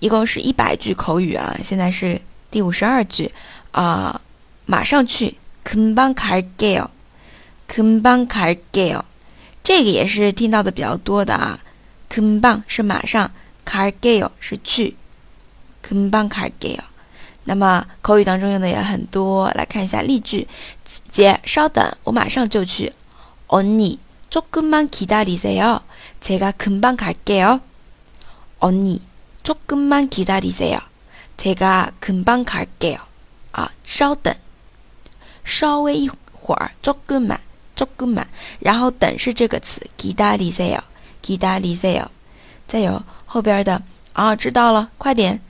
一共是一百句口语啊，现在是第五十二句啊，马上去，금방갈게 요， 금방갈게 요， 这个也是听到的比较多的啊，금방是马上，갈게요是去，금방갈게 요。 那么口语当中用的也很多，来看一下例句，姐稍等，我马上就去，언니조금만기다리세 요， 제가금방갈게 요， 언니。 조금만기다리세 요， 제가금방갈게 요。 啊，稍等，稍微一会儿，조금 만， 조금 만， 然后等是这个词，기다리세 요， 기다리세 요。 再有后边的啊，知道了，快点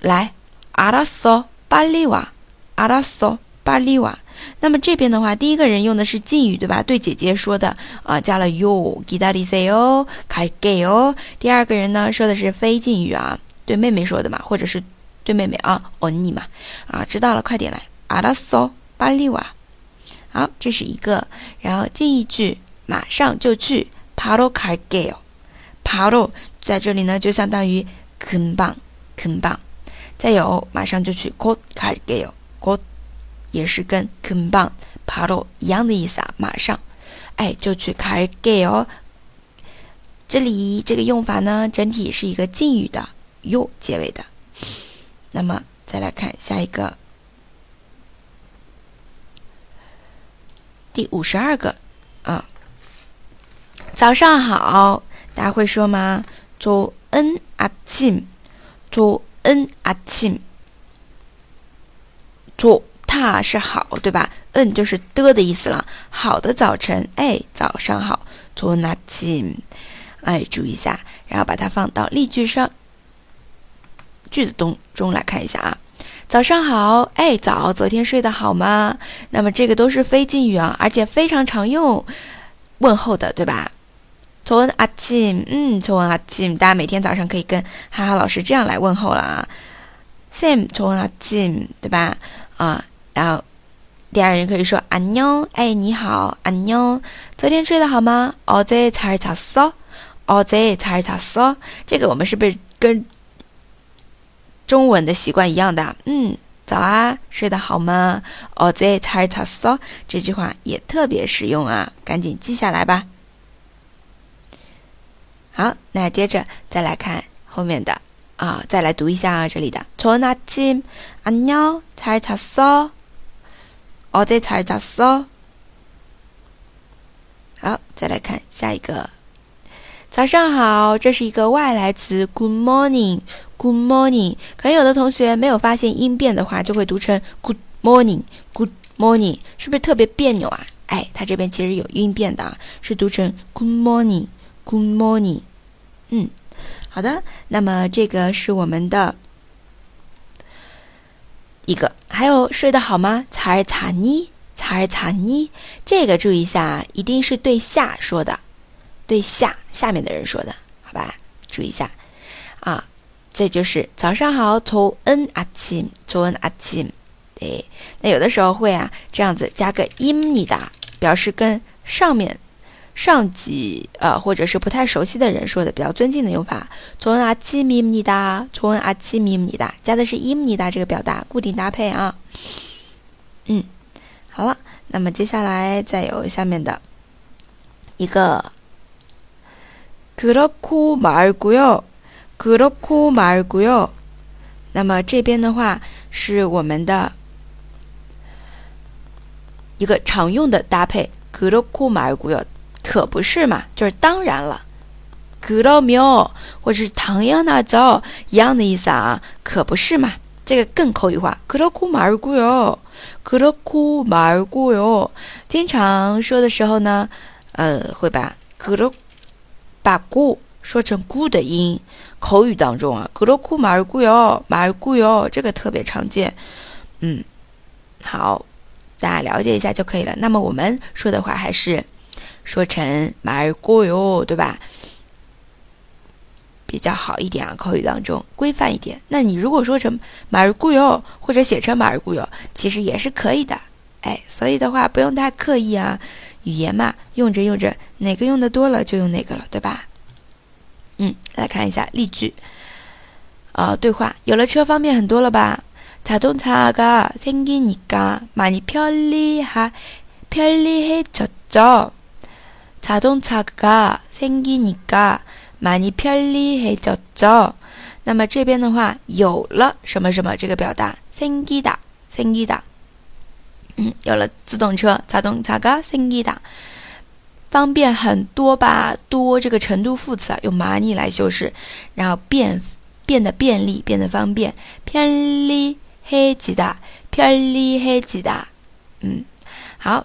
来，알았 어， 빨리 와， 알았 어， 빨리 와。 那么这边的话第一个人用的是敬语对吧？对姐姐说的啊加了 you 给她点赞哟看一下哦。第二个人呢说的是非敬语啊对妹妹说的嘛或者是对妹妹啊吻你嘛啊知道了快点来。阿拉索巴利瓦好这是一个。然后近一句马上就去。padoka gale pado 在这里呢就相当于 cinba 再有马上就去。court card 也是跟금방 바로一样的意思啊，马上，哎，就去갈게 요。 这里这个用法呢，整体是一个敬语的 요 结尾的。那么再来看下一个，第五十二个啊，早上好，大家会说吗？좋은아 침， 좋은아 침， 좋。 它是好，对吧？嗯，就是的的意思了。好的早晨，哎，早上好，좋은아 침， 哎，注意一下，然后把它放到例句上，句子中中来看一下啊。早上好，哎，早，昨天睡得好吗？那么这个都是非敬语啊，而且非常常用问候的，对吧？좋은아 침， 嗯，좋은아 침， 大家每天早上可以跟哈哈老师这样来问候了啊。Sam，좋은아 침， 对吧？啊。 然后，第二人可以说安妞，哎，你好，安妞，昨天睡得好吗？어제잘잤 어？ 어제잘잤어？ 这个我们是不是跟中文的习惯一样的？嗯，早啊，睡得好吗？어제잘잤어？ 这句话也特别实用啊，赶紧记下来吧。好，那接着再来看后面的啊，再来读一下这里的좋은아침안녕잘잤어 어제잘잤어好，再来看下一个。早上好，这是一个外来词，Good morning，Good morning。可能有的同学没有发现音变的话，就会读成 Good morning，Good morning，是不是特别别扭啊？哎，它这边其实有音变的，是读成 Good morning，Good morning。嗯，好的。那么这个是我们的。 一个还有睡得好吗？查尔查尼，查尔查尼，这个注意一下，一定是对下说的，对下下面的人说的，好吧？注意一下啊，这就是早上好，从恩阿钦，从恩阿钦，对，那有的时候会啊这样子加个音你的，表示跟上面。上级呃，或者是不太熟悉的人说的比较尊敬的用法，从阿基米姆尼达，从阿基米姆尼达，加的是伊姆尼达这个表达，固定搭配啊。嗯，好了，那么接下来再有下面的一个，그렇고말고 요， 그렇고말고 요。 那么这边的话是我们的一个常用的搭配，그렇고말고 요。 可不是嘛，就是当然了，그러면或者是당연하죠一样的意思啊，可不是嘛，这个更口语化，그렇고말고 요， 그렇고말고 요。 经常说的时候呢，呃，会把그렇把고说成구的音，口语当中啊，그렇고말고 요， 말고 요， 这个特别常见，嗯，好，大家了解一下就可以了。那么我们说的话还是。 说成말고 요， 对吧？比较好一点啊，口语当中规范一点。那你如果说成말고 요， 或者写成말고 요， 其实也是可以的。哎，所以的话不用太刻意啊。语言嘛，用着用着，哪个用的多了就用哪个了，对吧？嗯，来看一下例句。 啊，对话有了车方便很多了吧？자동차가생기니까많이편리하편리해졌죠 자동차가생기니까많이편리해졌죠那么这边的话，有了什么什么这个表达，생기 다， 생기 다， 嗯，有了自动车，자동차가생기 다， 方便很多吧？多这个程度副词啊，用많이来修饰，然后变变得便利，变得方便，편리해지 다， 편리해지 다， 嗯，好，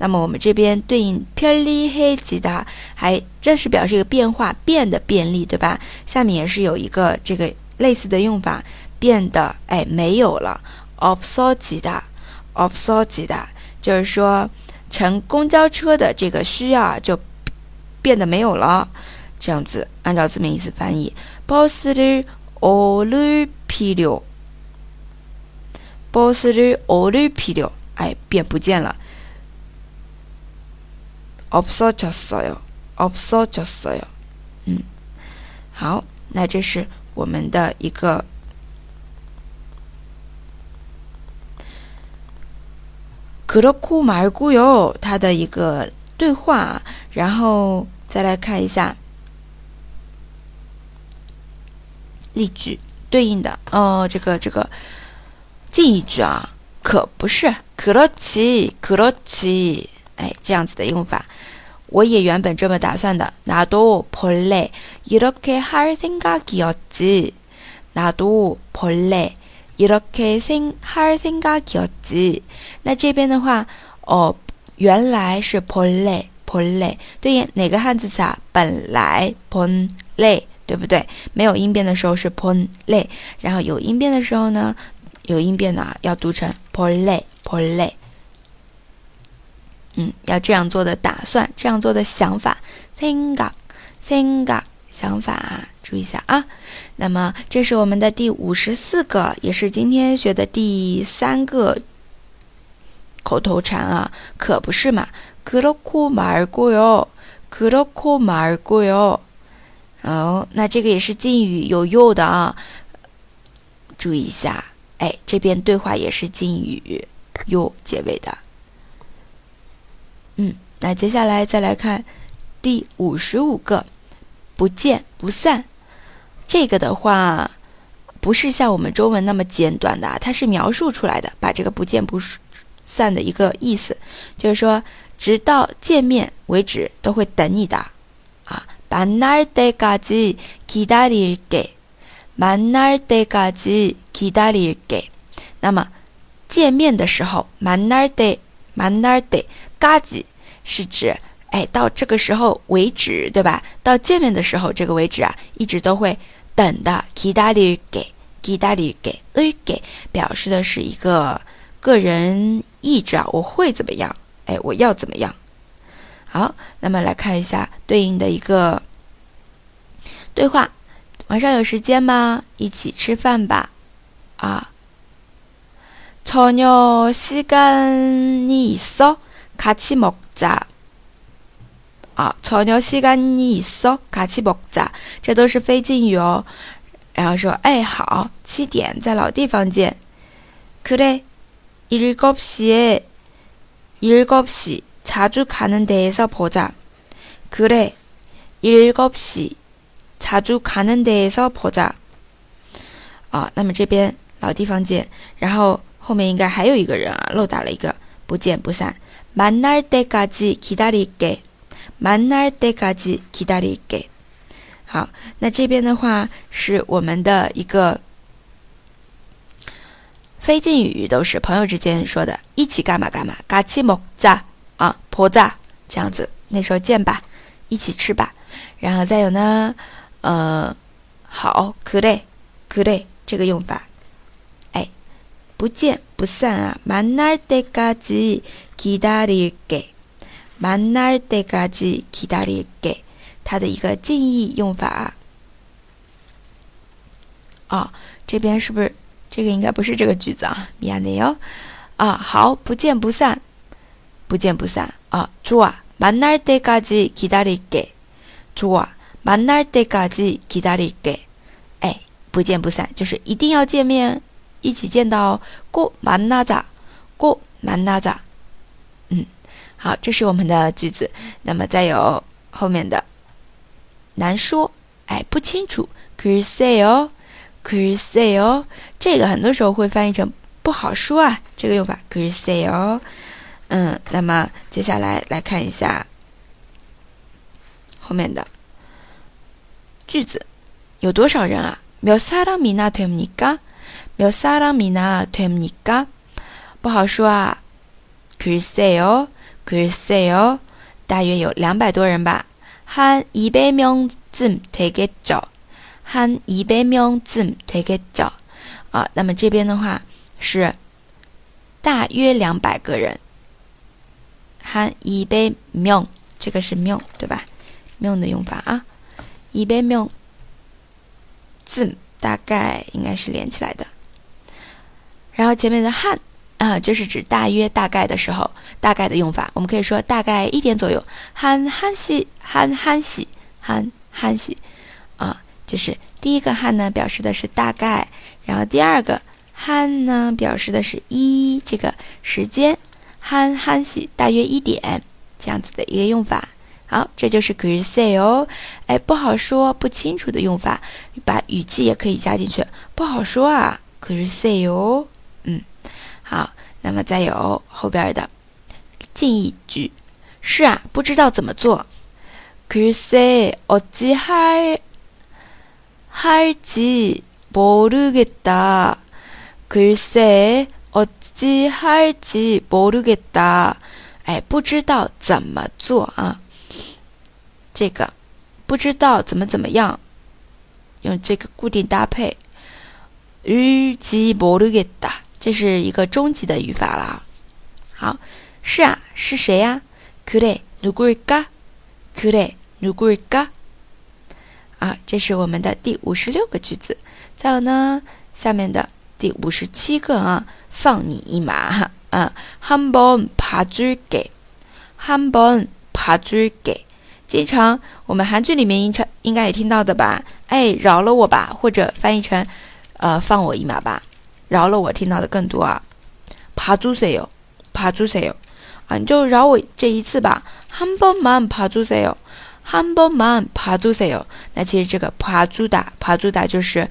那么我们这边对应편리해지 다， 还这是表示一个变化，变得便利，对吧？下面也是有一个这个类似的用法，变得哎没有了，없어지 다。 없어지 다， 就是说乘公交车的这个需要啊，就变得没有了。这样子，按照字面意思翻译，버스를오를필 요， 버스를오를필 요， 哎，变不见了。 없어졌어 요， 없어졌어 요。 嗯，好，那这是我们的一个。그렇고말고 요， 它的一个对话，然后再来看一下例句对应的哦，这个这个近义句啊，可不是그렇지그렇지哎，这样子的用法， 我也原本这么打算的。나도벌레이렇게할생각이었지나도벌레이렇게생할생각이었지那这边的话，哦，原来是본 래， 본 래， 对应哪个汉字词啊？本来본 래， 对不对？没有音变的时候是본 래， 然后有音变的时候呢，有音变的要读成본 래， 본 래。 嗯，要这样做的打算，这样做的想法，생각生각想法。注意一下啊，那么这是我们的第五十四个，也是今天学的第三个口头禅啊，可不是嘛？그렇고말고 요， 그렇고말고 요。 哦，那这个也是敬语有用的啊，注意一下，哎，这边对话也是敬语有结尾的。 嗯，那接下来再来看第五十五个，不见不散。这个的话，不是像我们中文那么简短的，它是描述出来的，把这个不见不散的一个意思，就是说，直到见面为止都会等你的啊。만날때까지기다릴 게， 만날때까지기다릴 게。 那么见面的时候，만날때만날때까지 是指哎到这个时候为止，对吧？到见面的时候这个为止啊，一直都会。等的기다릴 게， 기다릴 게， 을 게， 表示的是一个个人意志啊，我会怎么样？哎，我要怎么样？好，那么来看一下对应的一个对话。晚上有时间吗？一起吃饭吧。啊，저녁시간이있어 같이먹 자。 啊，저녁시간이있어같이먹 자， 这都是非敬语哦。然后说，哎，好，七点在老地方见。그래일곱시에일곱시자주가는데에서보자그래일곱시자주가는데에서보 자。 啊，那么这边老地方见，然后后面应该还有一个人啊，漏打了一个，不见不散。 만날때까지기다릴 게。 만날때까지기다릴 게。 好，那这边的话是我们的一个非敬语，都是朋友之间说的，一起干嘛干嘛，같이먹자啊，보자这样子，那时候见吧，一起吃吧。然后再有呢，呃，好，그래그래这个用法，哎， 不见不散啊，만날때까지기다릴 게。 만날때까지기다릴 게， 它的一个近义用法。啊，这边是不是这个应该不是这个句子啊？미안해 요。 啊，好，不见不散，不见不散啊。좋아만날때까지기다릴 게。 좋아만날때까지기다릴 게。 哎，不见不散，就是一定要见面， 一起见到。꼭만나 자， 꼭만나 자。 嗯，好，这是我们的句子。那么再有后面的，难说，哎，不清楚。글쎄 요。 글쎄 요， 这个很多时候会翻译成不好说啊。这个用法글쎄 요。 嗯，那么接下来来看一下后面的句子，有多少人啊？몇사람이나됩니 까？ 몇사람이나됩니 까？ 不好说啊。글쎄 요， 글쎄 요， 大约有两百多人吧。한이백명쯤되겠 죠。 한이백명쯤되겠 죠， 啊，那么这边的话是大约两百个人。한이백 명， 这个是명对吧？명的用法啊，이백 명， 쯤 大概应该是连起来的。然后前面的 han 啊就是指大约大概的时候大概的用法我们可以说大概一点左右。han han si han han si han han si 啊就是第一个 han 呢表示的是大概然后第二个 han 呢表示的是一这个时间 han han si 大约一点这样子的一个用法。好，这就是 g r say 哦，哎，不好说，不清楚的用法，把语气也可以加进去，不好说啊 g r say 哦，嗯，好，那么再有后边的近义句，是啊，不知道怎么做 g r say 어찌할 할지 모르겠다. 글쎄, 어찌 할지 모르겠다. 哎，不知道怎么做啊？ 这个不知道怎么怎么样，用这个固定搭配。 을지 모르겠다. 这是一个终极的语法了。好，是啊，是谁呀？그래 누굴까? 그래 누굴까? 啊，这是我们的第五十六个句子。再有呢，下面的第五十七个啊，放你一马哈。嗯，한번봐줄 게， 한번봐줄 게。 经常我们韩剧里面应常应该也听到的吧？哎，饶了我吧，或者翻译成呃放我一马吧，饶了我听到的更多啊。봐주세 요， 봐주세 요， 啊，你就饶我这一次吧。한번만봐주세 요。 한번만봐주세 요。 那其实这个봐주다봐주다就是，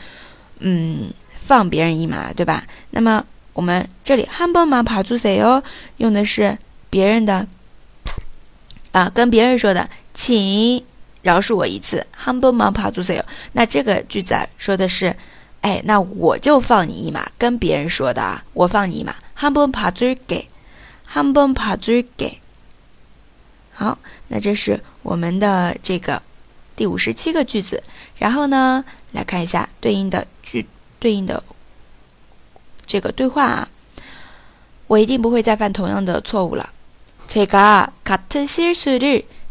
嗯，放别人一马，对吧？那么我们这里한번만봐주세 요， 用的是别人的，啊，跟别人说的， 请饶恕我一次。한번만봐주세 요。 那这个句子啊，说的是，哎，那我就放你一马，跟别人说的啊，我放你一马。한번봐줄 게， 한번봐줄 게。 好，那这是我们的这个第五十七个句子。然后呢，来看一下对应的句，对应的这个对话啊。我一定不会再犯同样的错误了。제가같은실수를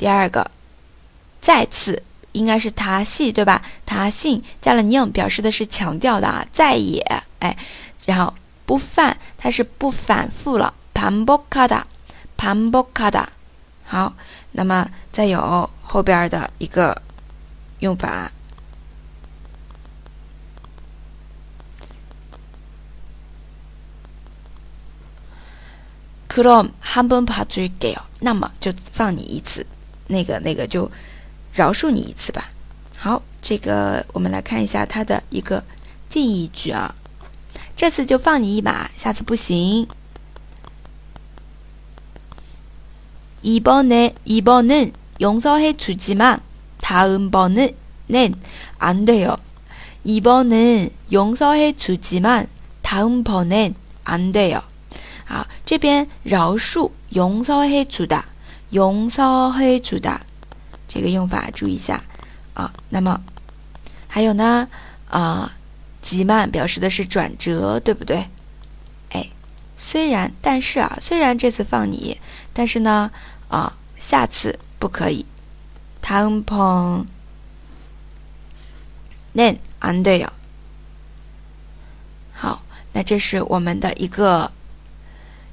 第二个，再次应该是他系对吧？他信加了 ning，表示的是强调的啊，再也哎，然后不犯，它是不反复了，반복하 다， 반복하 다。 好。那么再有后边的一个用法，그럼한번봐줄게 요。 那么就放你一次， 那个那个就饶恕你一次吧。好，这个我们来看一下它的一个近义句啊。这次就放你一马，下次不行。 이번에 이번은 용서해 주지만 다음번은 안 돼요. 이번은 용서해 주지만 다음번엔 안 돼요. 好，这边饶恕，용서해主的， 용서해主的，这个用法注意一下啊。那么，还有呢，啊，极慢表示的是转折，对不对？哎，虽然，但是啊，虽然这次放你，但是呢，啊，下次不可以。다음번엔안돼요好，那这是我们的一个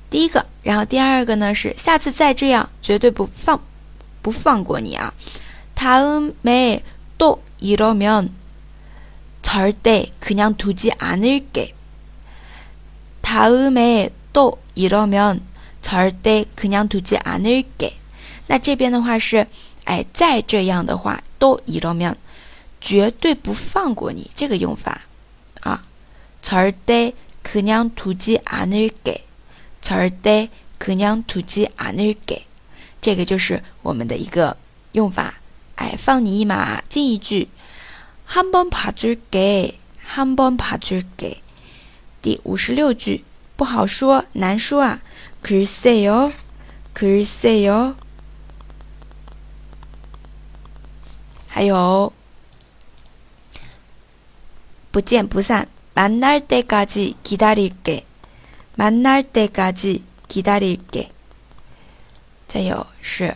第一个，然后第二个呢是下次再这样，绝对不放不放过你啊！다음에또이러면절대그냥두지않을 게。 다음에또이러면절대그냥두지않을 게。 那这边的话是，哎，再这样的话，또이러 면， 绝对不放过你，这个用法啊。절대그냥두지않을 게， 절대그냥두지않을 게， 这个就是我们的一个用法。哎，放你一马，进一句，한번봐줄 게， 한번봐줄 게。 第五十六句，不好说，难说啊。글쎄 요， 글쎄 요。 还有，不见不散。만날때까지기다릴 게， 만날때까지기다릴 게。 再有是，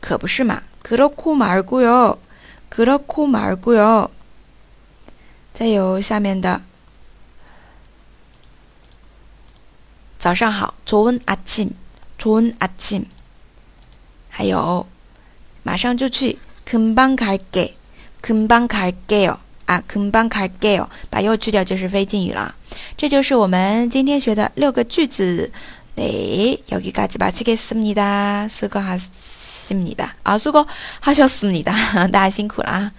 可不是嘛？그렇고말고 요， 그렇고말고 요。 再有下面的，早上好，좋은아 침， 좋은아 침。 还有，马上就去，금방갈 게， 금방갈게 요。 啊，금방갈게 요， 把又去掉就是非敬语了。这就是我们今天学的六个句子。네여기까지마치겠습니다수고하십니다啊，수고하셨습니다大家辛苦了啊。